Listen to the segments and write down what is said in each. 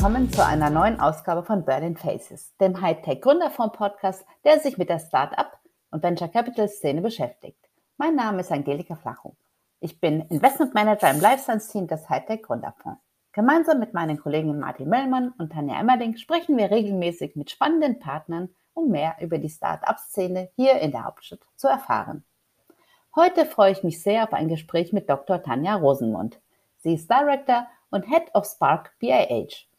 willkommen zu einer neuen Ausgabe von Berlin Faces, dem Hightech Gründerfonds Podcast, der sich mit der Start-up und Venture Capital Szene beschäftigt. Mein Name ist Angelika Flachung. Ich bin Investment Manager im Life Science Team des Hightech Gründerfonds. Gemeinsam mit meinen Kollegen Martin Möllmann und Tanja Emmerling sprechen wir regelmäßig mit spannenden Partnern, um mehr über die Start-up-Szene hier in der Hauptstadt zu erfahren. Heute freue ich mich sehr auf ein Gespräch mit Dr. Tanja Rosenmund. Sie ist Director und Head of Spark BIH.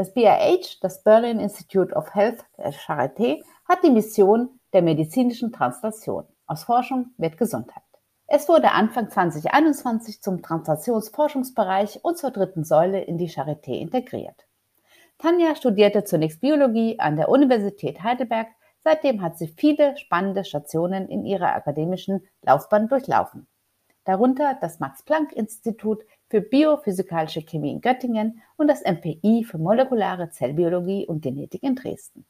Das BIH, das Berlin Institute of Health der Charité, hat die Mission der medizinischen Translation. Aus Forschung wird Gesundheit. Es wurde Anfang 2021 zum Translationsforschungsbereich und zur dritten Säule in die Charité integriert. Tanja studierte zunächst Biologie an der Universität Heidelberg Seitdem hat sie viele spannende Stationen in ihrer akademischen Laufbahn durchlaufen. Darunter das Max-Planck-Institut für biophysikalische Chemie in Göttingen und das MPI für molekulare Zellbiologie und Genetik in Dresden.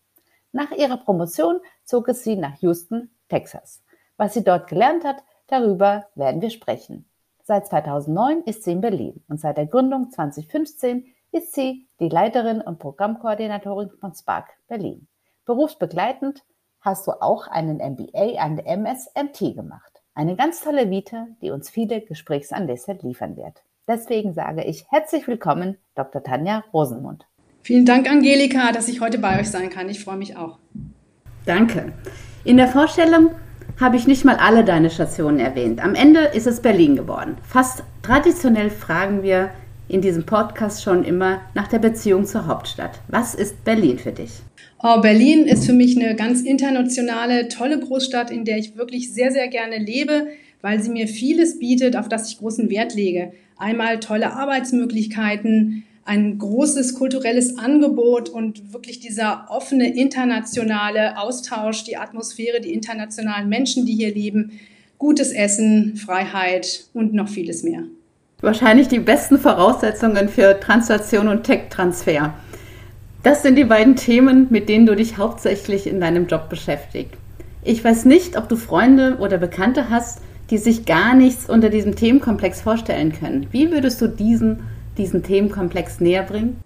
Nach ihrer Promotion zog es sie nach Houston, Texas. Was sie dort gelernt hat, darüber werden wir sprechen. Seit 2009 ist sie in Berlin und seit der Gründung 2015 ist sie die Leiterin und Programmkoordinatorin von Spark Berlin. Berufsbegleitend hast du auch einen MBA an der MSMT gemacht. Eine ganz tolle Vita, die uns viele Gesprächsanlässe liefern wird. Deswegen sage ich herzlich willkommen, Dr. Tanja Rosenmund. Vielen Dank, Angelika, dass ich heute bei euch sein kann. Ich freue mich auch. Danke. In der Vorstellung habe ich nicht mal alle deine Stationen erwähnt. Am Ende ist es Berlin geworden. Fast traditionell fragen wir in diesem Podcast schon immer nach der Beziehung zur Hauptstadt. Was ist Berlin für dich? Oh, Berlin ist für mich eine ganz internationale, tolle Großstadt, in der ich wirklich sehr, sehr gerne lebe, weil sie mir vieles bietet, auf das ich großen Wert lege. Einmal tolle Arbeitsmöglichkeiten, ein großes kulturelles Angebot und wirklich dieser offene internationale Austausch, die Atmosphäre, die internationalen Menschen, die hier leben, gutes Essen, Freiheit und noch vieles mehr wahrscheinlich die besten Voraussetzungen für Translation und Tech-Transfer. Das sind die beiden Themen, mit denen du dich hauptsächlich in deinem Job beschäftigst. Ich weiß nicht, ob du Freunde oder Bekannte hast, die sich gar nichts unter diesem Themenkomplex vorstellen können. Wie würdest du diesen, diesen Themenkomplex näher bringen?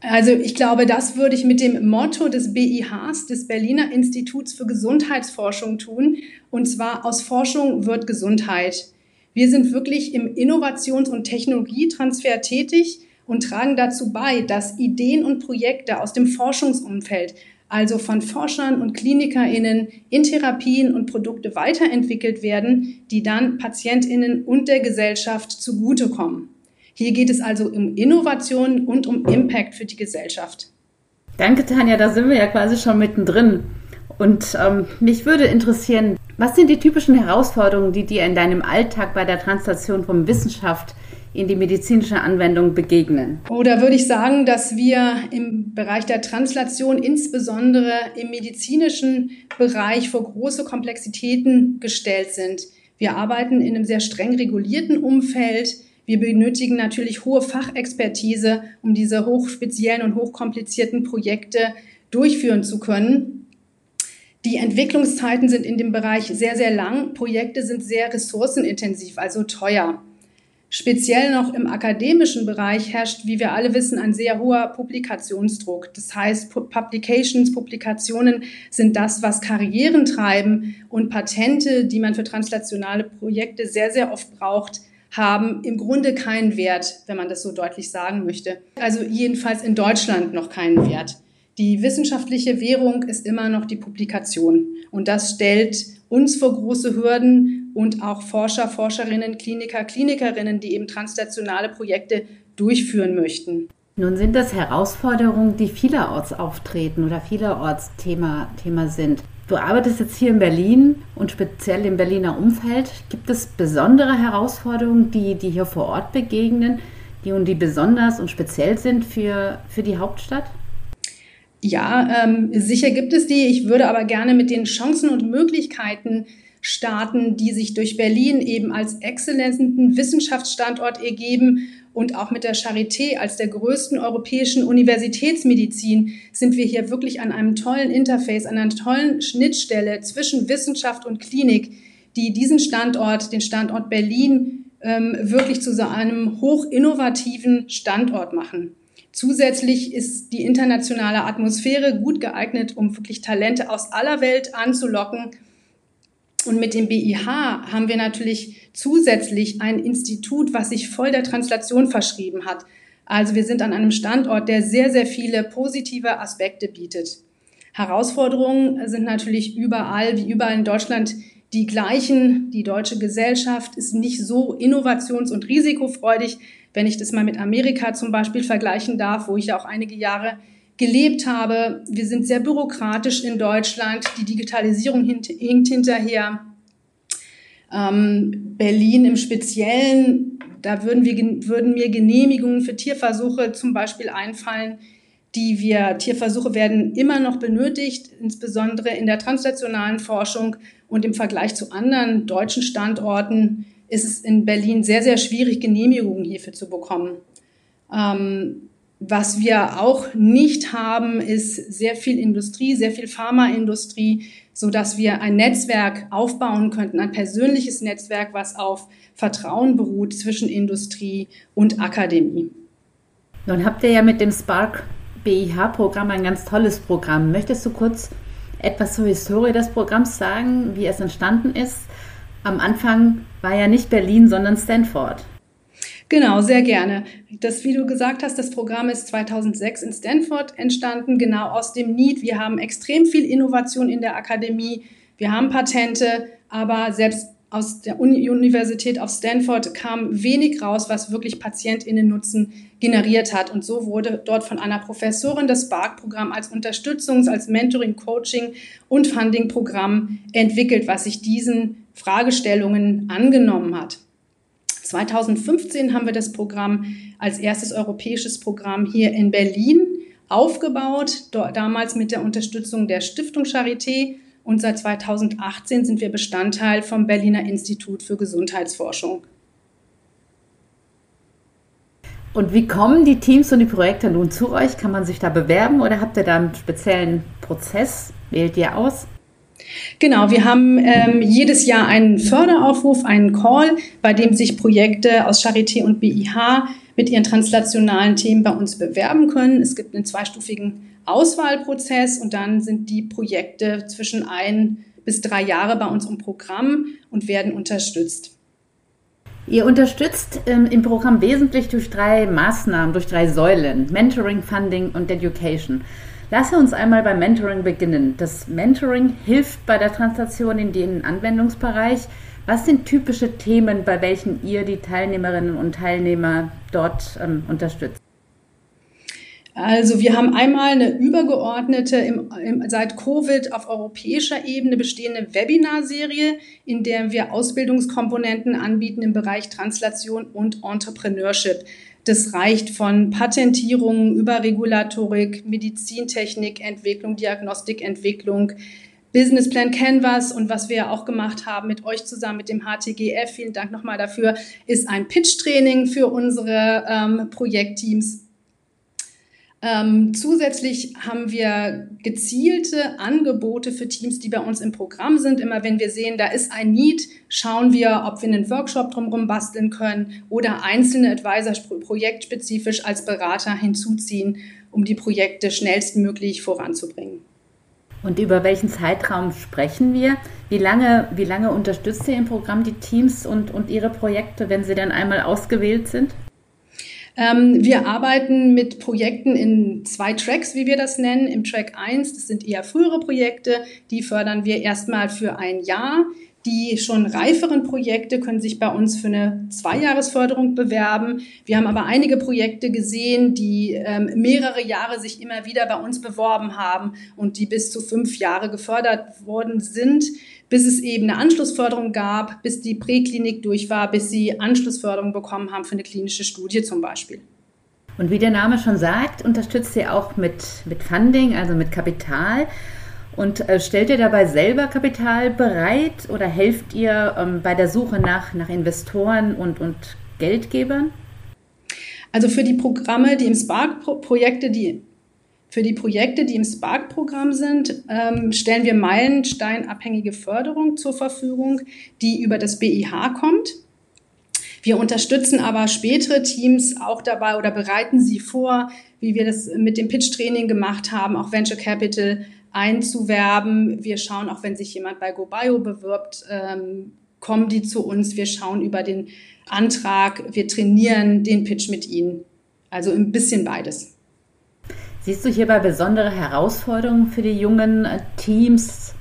Also ich glaube, das würde ich mit dem Motto des BIHs, des Berliner Instituts für Gesundheitsforschung tun. Und zwar aus Forschung wird Gesundheit. Wir sind wirklich im Innovations- und Technologietransfer tätig und tragen dazu bei, dass Ideen und Projekte aus dem Forschungsumfeld, also von Forschern und KlinikerInnen in Therapien und Produkte weiterentwickelt werden, die dann PatientInnen und der Gesellschaft zugutekommen. Hier geht es also um Innovation und um Impact für die Gesellschaft. Danke, Tanja, da sind wir ja quasi schon mittendrin. Und ähm, mich würde interessieren, was sind die typischen Herausforderungen, die dir in deinem Alltag bei der Translation von Wissenschaft in die medizinische Anwendung begegnen? Oder würde ich sagen, dass wir im Bereich der Translation, insbesondere im medizinischen Bereich, vor große Komplexitäten gestellt sind. Wir arbeiten in einem sehr streng regulierten Umfeld. Wir benötigen natürlich hohe Fachexpertise, um diese hochspeziellen und hochkomplizierten Projekte durchführen zu können. Die Entwicklungszeiten sind in dem Bereich sehr, sehr lang. Projekte sind sehr ressourcenintensiv, also teuer. Speziell noch im akademischen Bereich herrscht, wie wir alle wissen, ein sehr hoher Publikationsdruck. Das heißt, Publications, Publikationen sind das, was Karrieren treiben und Patente, die man für translationale Projekte sehr, sehr oft braucht, haben im Grunde keinen Wert, wenn man das so deutlich sagen möchte. Also jedenfalls in Deutschland noch keinen Wert. Die wissenschaftliche Währung ist immer noch die Publikation. Und das stellt uns vor große Hürden und auch Forscher, Forscherinnen, Kliniker, Klinikerinnen, die eben translationale Projekte durchführen möchten. Nun sind das Herausforderungen, die vielerorts auftreten oder vielerorts Thema, Thema sind. Du arbeitest jetzt hier in Berlin und speziell im Berliner Umfeld. Gibt es besondere Herausforderungen, die, die hier vor Ort begegnen, die und die besonders und speziell sind für, für die Hauptstadt? Ja, ähm, sicher gibt es die. Ich würde aber gerne mit den Chancen und Möglichkeiten starten, die sich durch Berlin eben als exzellenten Wissenschaftsstandort ergeben und auch mit der Charité als der größten europäischen Universitätsmedizin sind wir hier wirklich an einem tollen Interface, an einer tollen Schnittstelle zwischen Wissenschaft und Klinik, die diesen Standort, den Standort Berlin, ähm, wirklich zu so einem hochinnovativen Standort machen. Zusätzlich ist die internationale Atmosphäre gut geeignet, um wirklich Talente aus aller Welt anzulocken. Und mit dem BIH haben wir natürlich zusätzlich ein Institut, was sich voll der Translation verschrieben hat. Also wir sind an einem Standort, der sehr, sehr viele positive Aspekte bietet. Herausforderungen sind natürlich überall, wie überall in Deutschland, die gleichen. Die deutsche Gesellschaft ist nicht so innovations- und risikofreudig, wenn ich das mal mit Amerika zum Beispiel vergleichen darf, wo ich ja auch einige Jahre gelebt habe. Wir sind sehr bürokratisch in Deutschland. Die Digitalisierung hinkt hinterher. Ähm, Berlin im Speziellen, da würden, wir, würden mir Genehmigungen für Tierversuche zum Beispiel einfallen, die wir, Tierversuche werden immer noch benötigt, insbesondere in der translationalen Forschung und im Vergleich zu anderen deutschen Standorten ist es in Berlin sehr, sehr schwierig, Genehmigungen hierfür zu bekommen. Ähm, was wir auch nicht haben, ist sehr viel Industrie, sehr viel Pharmaindustrie, so dass wir ein Netzwerk aufbauen könnten, ein persönliches Netzwerk, was auf Vertrauen beruht zwischen Industrie und Akademie. Nun habt ihr ja mit dem Spark BIH-Programm ein ganz tolles Programm. Möchtest du kurz etwas zur Historie des Programms sagen, wie es entstanden ist? Am Anfang war ja nicht Berlin, sondern Stanford. Genau, sehr gerne. Das, wie du gesagt hast, das Programm ist 2006 in Stanford entstanden, genau aus dem Need. Wir haben extrem viel Innovation in der Akademie. Wir haben Patente, aber selbst aus der Uni Universität auf Stanford kam wenig raus, was wirklich PatientInnen-Nutzen generiert hat. Und so wurde dort von einer Professorin das Spark-Programm als Unterstützungs-, als Mentoring, Coaching und Funding-Programm entwickelt, was sich diesen Fragestellungen angenommen hat. 2015 haben wir das Programm als erstes europäisches Programm hier in Berlin aufgebaut, damals mit der Unterstützung der Stiftung Charité. Und seit 2018 sind wir Bestandteil vom Berliner Institut für Gesundheitsforschung. Und wie kommen die Teams und die Projekte nun zu euch? Kann man sich da bewerben oder habt ihr da einen speziellen Prozess? Wählt ihr aus? Genau, wir haben ähm, jedes Jahr einen Förderaufruf, einen Call, bei dem sich Projekte aus Charité und BIH mit ihren translationalen Themen bei uns bewerben können. Es gibt einen zweistufigen Auswahlprozess und dann sind die Projekte zwischen ein bis drei Jahre bei uns im Programm und werden unterstützt. Ihr unterstützt ähm, im Programm wesentlich durch drei Maßnahmen, durch drei Säulen, Mentoring, Funding und Education. Lasse uns einmal beim Mentoring beginnen. Das Mentoring hilft bei der Translation in den Anwendungsbereich. Was sind typische Themen, bei welchen ihr die Teilnehmerinnen und Teilnehmer dort ähm, unterstützt? Also wir haben einmal eine übergeordnete, im, im, seit Covid auf europäischer Ebene bestehende Webinarserie, in der wir Ausbildungskomponenten anbieten im Bereich Translation und Entrepreneurship. Das reicht von Patentierungen über Regulatorik, Medizintechnik, Entwicklung, Diagnostikentwicklung, Businessplan Canvas. Und was wir auch gemacht haben mit euch zusammen mit dem HTGF, vielen Dank nochmal dafür, ist ein Pitch-Training für unsere ähm, Projektteams ähm, zusätzlich haben wir gezielte Angebote für Teams, die bei uns im Programm sind. Immer wenn wir sehen, da ist ein Need, schauen wir, ob wir einen Workshop drumherum basteln können oder einzelne Advisor projektspezifisch als Berater hinzuziehen, um die Projekte schnellstmöglich voranzubringen. Und über welchen Zeitraum sprechen wir? Wie lange, wie lange unterstützt ihr im Programm die Teams und, und ihre Projekte, wenn sie dann einmal ausgewählt sind? Ähm, wir arbeiten mit Projekten in zwei Tracks, wie wir das nennen. Im Track 1, das sind eher frühere Projekte, die fördern wir erstmal für ein Jahr. Die schon reiferen Projekte können sich bei uns für eine Zweijahresförderung bewerben. Wir haben aber einige Projekte gesehen, die ähm, mehrere Jahre sich immer wieder bei uns beworben haben und die bis zu fünf Jahre gefördert worden sind bis es eben eine Anschlussförderung gab, bis die Präklinik durch war, bis sie Anschlussförderung bekommen haben für eine klinische Studie zum Beispiel. Und wie der Name schon sagt, unterstützt ihr auch mit, mit Funding, also mit Kapital. Und äh, stellt ihr dabei selber Kapital bereit oder helft ihr ähm, bei der Suche nach, nach Investoren und, und Geldgebern? Also für die Programme, die im Spark-Projekte, die für die Projekte, die im Spark-Programm sind, ähm, stellen wir meilensteinabhängige Förderung zur Verfügung, die über das BIH kommt. Wir unterstützen aber spätere Teams auch dabei oder bereiten sie vor, wie wir das mit dem Pitch-Training gemacht haben, auch Venture Capital einzuwerben. Wir schauen auch, wenn sich jemand bei GoBio bewirbt, ähm, kommen die zu uns. Wir schauen über den Antrag, wir trainieren den Pitch mit ihnen. Also ein bisschen beides. Siehst du hierbei besondere Herausforderungen für die jungen Teams,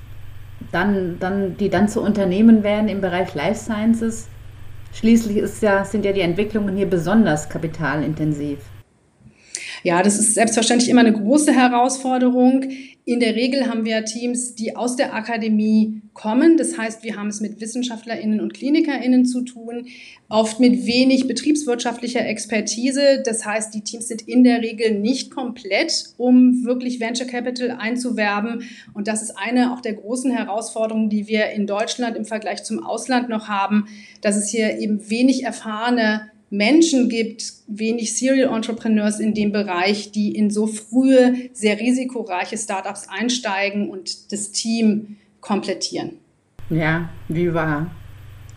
dann, dann, die dann zu Unternehmen werden im Bereich Life Sciences? Schließlich ja, sind ja die Entwicklungen hier besonders kapitalintensiv. Ja, das ist selbstverständlich immer eine große Herausforderung. In der Regel haben wir Teams, die aus der Akademie kommen. Das heißt, wir haben es mit WissenschaftlerInnen und KlinikerInnen zu tun, oft mit wenig betriebswirtschaftlicher Expertise. Das heißt, die Teams sind in der Regel nicht komplett, um wirklich Venture Capital einzuwerben. Und das ist eine auch der großen Herausforderungen, die wir in Deutschland im Vergleich zum Ausland noch haben, dass es hier eben wenig erfahrene Menschen gibt, wenig Serial Entrepreneurs in dem Bereich, die in so frühe, sehr risikoreiche Startups einsteigen und das Team komplettieren. Ja, wie wahr.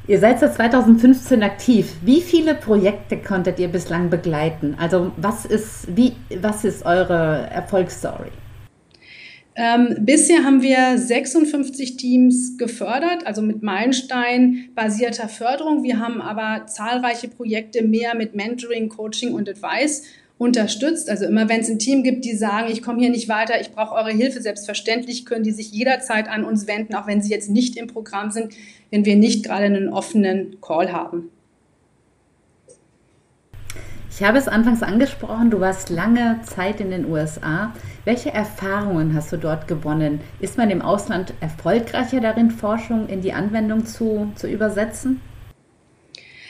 Ihr seid seit 2015 aktiv. Wie viele Projekte konntet ihr bislang begleiten? Also was ist, wie, was ist eure Erfolgsstory? Ähm, bisher haben wir 56 Teams gefördert, also mit Meilenstein-basierter Förderung. Wir haben aber zahlreiche Projekte mehr mit Mentoring, Coaching und Advice unterstützt. Also immer wenn es ein Team gibt, die sagen, ich komme hier nicht weiter, ich brauche eure Hilfe, selbstverständlich können die sich jederzeit an uns wenden, auch wenn sie jetzt nicht im Programm sind, wenn wir nicht gerade einen offenen Call haben. Ich habe es anfangs angesprochen, du warst lange Zeit in den USA. Welche Erfahrungen hast du dort gewonnen? Ist man im Ausland erfolgreicher darin, Forschung in die Anwendung zu, zu übersetzen?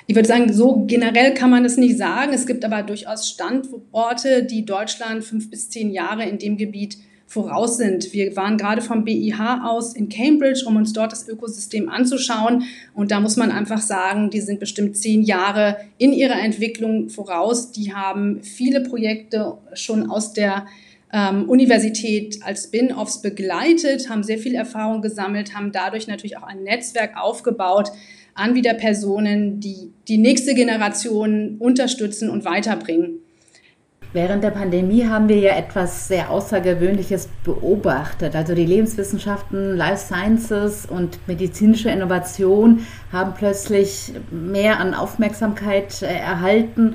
Ich würde sagen, so generell kann man es nicht sagen. Es gibt aber durchaus Standorte, die Deutschland fünf bis zehn Jahre in dem Gebiet voraus sind. Wir waren gerade vom BIH aus in Cambridge, um uns dort das Ökosystem anzuschauen. Und da muss man einfach sagen, die sind bestimmt zehn Jahre in ihrer Entwicklung voraus. Die haben viele Projekte schon aus der ähm, Universität als Spin-offs begleitet, haben sehr viel Erfahrung gesammelt, haben dadurch natürlich auch ein Netzwerk aufgebaut an wieder Personen, die die nächste Generation unterstützen und weiterbringen. Während der Pandemie haben wir ja etwas sehr Außergewöhnliches beobachtet. Also die Lebenswissenschaften, Life Sciences und medizinische Innovation haben plötzlich mehr an Aufmerksamkeit äh, erhalten.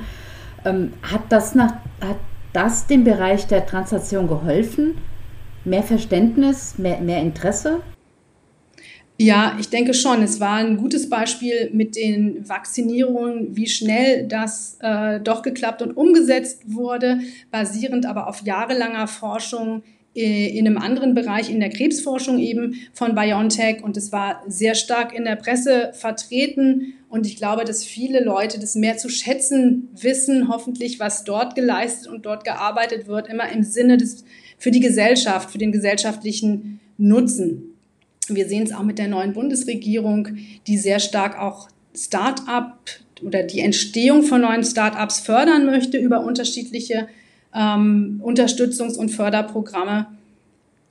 Ähm, hat, das nach, hat das dem Bereich der Translation geholfen? Mehr Verständnis, mehr, mehr Interesse? Ja, ich denke schon. Es war ein gutes Beispiel mit den Vaccinierungen, wie schnell das äh, doch geklappt und umgesetzt wurde, basierend aber auf jahrelanger Forschung äh, in einem anderen Bereich, in der Krebsforschung eben von BioNTech. Und es war sehr stark in der Presse vertreten. Und ich glaube, dass viele Leute das mehr zu schätzen wissen, hoffentlich, was dort geleistet und dort gearbeitet wird, immer im Sinne des, für die Gesellschaft, für den gesellschaftlichen Nutzen. Wir sehen es auch mit der neuen Bundesregierung, die sehr stark auch Start-up oder die Entstehung von neuen Start-ups fördern möchte über unterschiedliche ähm, Unterstützungs- und Förderprogramme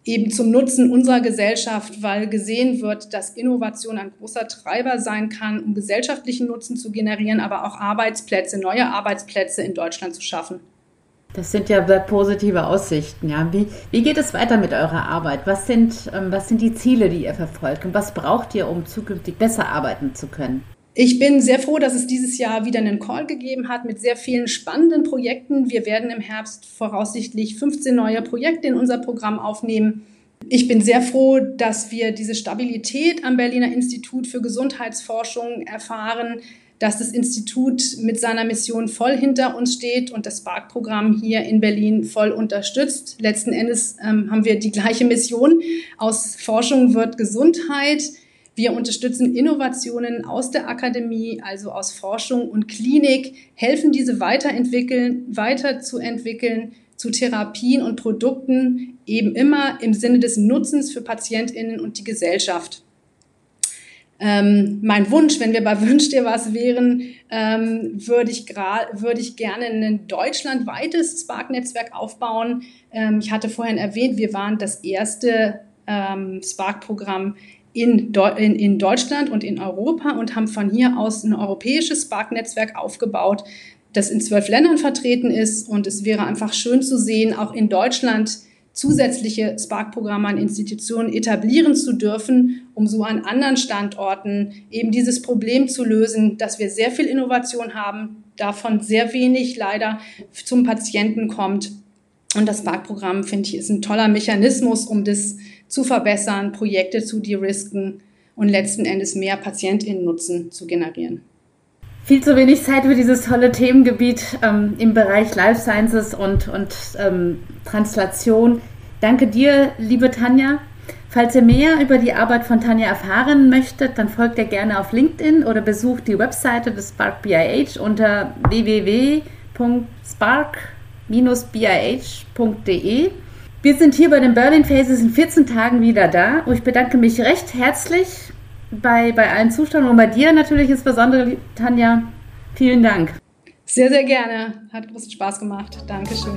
eben zum Nutzen unserer Gesellschaft, weil gesehen wird, dass Innovation ein großer Treiber sein kann, um gesellschaftlichen Nutzen zu generieren, aber auch Arbeitsplätze, neue Arbeitsplätze in Deutschland zu schaffen. Das sind ja sehr positive Aussichten. Ja. Wie, wie geht es weiter mit eurer Arbeit? Was sind, ähm, was sind die Ziele, die ihr verfolgt? Und was braucht ihr, um zukünftig besser arbeiten zu können? Ich bin sehr froh, dass es dieses Jahr wieder einen Call gegeben hat mit sehr vielen spannenden Projekten. Wir werden im Herbst voraussichtlich 15 neue Projekte in unser Programm aufnehmen. Ich bin sehr froh, dass wir diese Stabilität am Berliner Institut für Gesundheitsforschung erfahren, dass das Institut mit seiner Mission voll hinter uns steht und das Spark-Programm hier in Berlin voll unterstützt. Letzten Endes ähm, haben wir die gleiche Mission. Aus Forschung wird Gesundheit. Wir unterstützen Innovationen aus der Akademie, also aus Forschung und Klinik, helfen diese weiterentwickeln, weiterzuentwickeln zu Therapien und Produkten, eben immer im Sinne des Nutzens für PatientInnen und die Gesellschaft. Ähm, mein Wunsch, wenn wir bei Wünsch dir was wären, ähm, würde ich, würde ich gerne ein deutschlandweites Spark-Netzwerk aufbauen. Ähm, ich hatte vorhin erwähnt, wir waren das erste ähm, Spark-Programm in, in, in Deutschland und in Europa und haben von hier aus ein europäisches Spark-Netzwerk aufgebaut, das in zwölf Ländern vertreten ist. Und es wäre einfach schön zu sehen, auch in Deutschland zusätzliche Spark-Programme an Institutionen etablieren zu dürfen, um so an anderen Standorten eben dieses Problem zu lösen, dass wir sehr viel Innovation haben, davon sehr wenig leider zum Patienten kommt. Und das Spark-Programm, finde ich, ist ein toller Mechanismus, um das zu verbessern, Projekte zu de-risken und letzten Endes mehr PatientInnen-Nutzen zu generieren viel zu wenig Zeit für dieses tolle Themengebiet ähm, im Bereich Life Sciences und, und ähm, Translation. Danke dir, liebe Tanja. Falls ihr mehr über die Arbeit von Tanja erfahren möchtet, dann folgt ihr gerne auf LinkedIn oder besucht die Webseite des Spark BIH unter www.spark-bih.de. Wir sind hier bei den Berlin Phases in 14 Tagen wieder da. Und ich bedanke mich recht herzlich bei, bei allen Zuschauern und bei dir natürlich insbesondere, Tanja. Vielen Dank. Sehr, sehr gerne. Hat großen Spaß gemacht. Dankeschön.